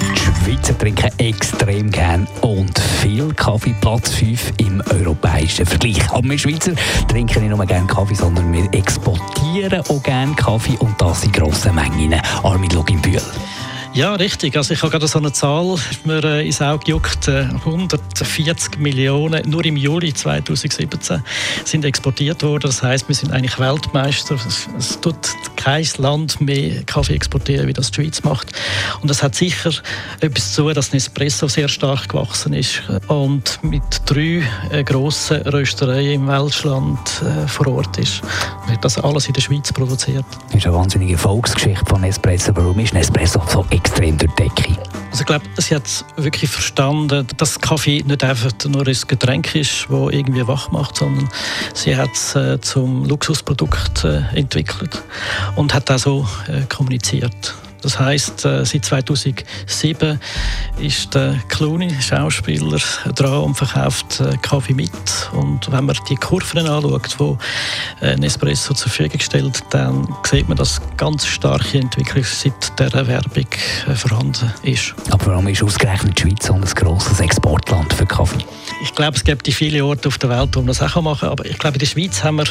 Die Schweizer trinken extrem gern und viel Kaffee, Platz 5 im europäischen Vergleich. Aber wir Schweizer trinken nicht nur gerne Kaffee, sondern wir exportieren auch gerne Kaffee und das in grossen Mengen. Armin Loginbühl. Ja, richtig. Also ich habe gerade so eine Zahl mir äh, ins Auge gejuckt. 140 Millionen nur im Juli 2017 sind exportiert worden. Das heißt, wir sind eigentlich Weltmeister. Es, es, tut kein Land mehr Kaffee exportieren, wie das die Schweiz macht. Und das hat sicher etwas zu, dass Nespresso sehr stark gewachsen ist und mit drei äh, grossen Röstereien im Weltland äh, vor Ort ist. Wird das alles in der Schweiz produziert. Das ist eine wahnsinnige Erfolgsgeschichte von Nespresso. Warum ist Nespresso so extrem durch die Decke. Also ich glaube, sie hat wirklich verstanden, dass Kaffee nicht einfach nur ein Getränk ist, das irgendwie wach macht, sondern sie hat es äh, zum Luxusprodukt äh, entwickelt und hat auch so äh, kommuniziert. Das heißt, äh, seit 2007 ist der Clooney, Schauspieler, dran und verkauft äh, Kaffee mit. Und wenn man die Kurven anschaut, die äh, Nespresso zur Verfügung stellt, dann sieht man, dass ganz starke Entwicklung seit dieser Werbung vorhanden ist. Aber warum ist ausgerechnet die Schweiz so ein grosses Exportland für Kaffee? Ich glaube, es gibt viele Orte auf der Welt, wo man das auch machen kann. Aber ich glaube, in der Schweiz haben wir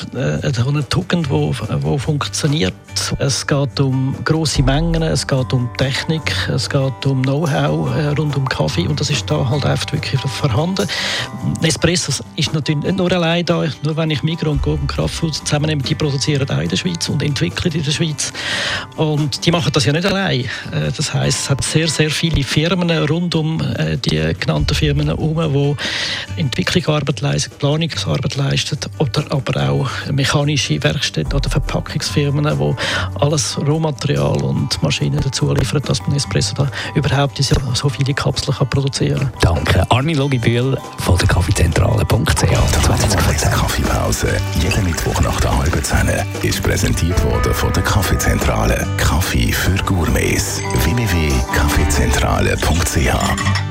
eine Tugend, die funktioniert. Es geht um grosse Mengen, es geht um Technik, es geht um Know-how äh, rund um Kaffee und das ist da halt einfach wirklich vorhanden. Nespresso ist natürlich nicht nur allein da, nur wenn ich Migros und Golden Kraftfood zusammennehme, die produzieren auch in der Schweiz und entwickeln in der Schweiz und die machen das ja nicht allein. Äh, das heißt, es hat sehr, sehr viele Firmen rund um äh, die genannten Firmen herum, die Entwicklungsarbeit leisten, Planungsarbeit leisten oder aber auch mechanische Werkstätten oder Verpackungsfirmen, die alles Rohmaterial und Maschinen dazu liefern, dass man Espresso da überhaupt so viele Kapseln kann produzieren kann. Danke. Armin Logibühl von der Kaffeezentrale.ch. Die Kaffeepause, jeden Mittwoch nach der halben Zehn, ist präsentiert worden von der Kaffeezentrale. Kaffee für Gourmets. www.kaffeezentrale.ch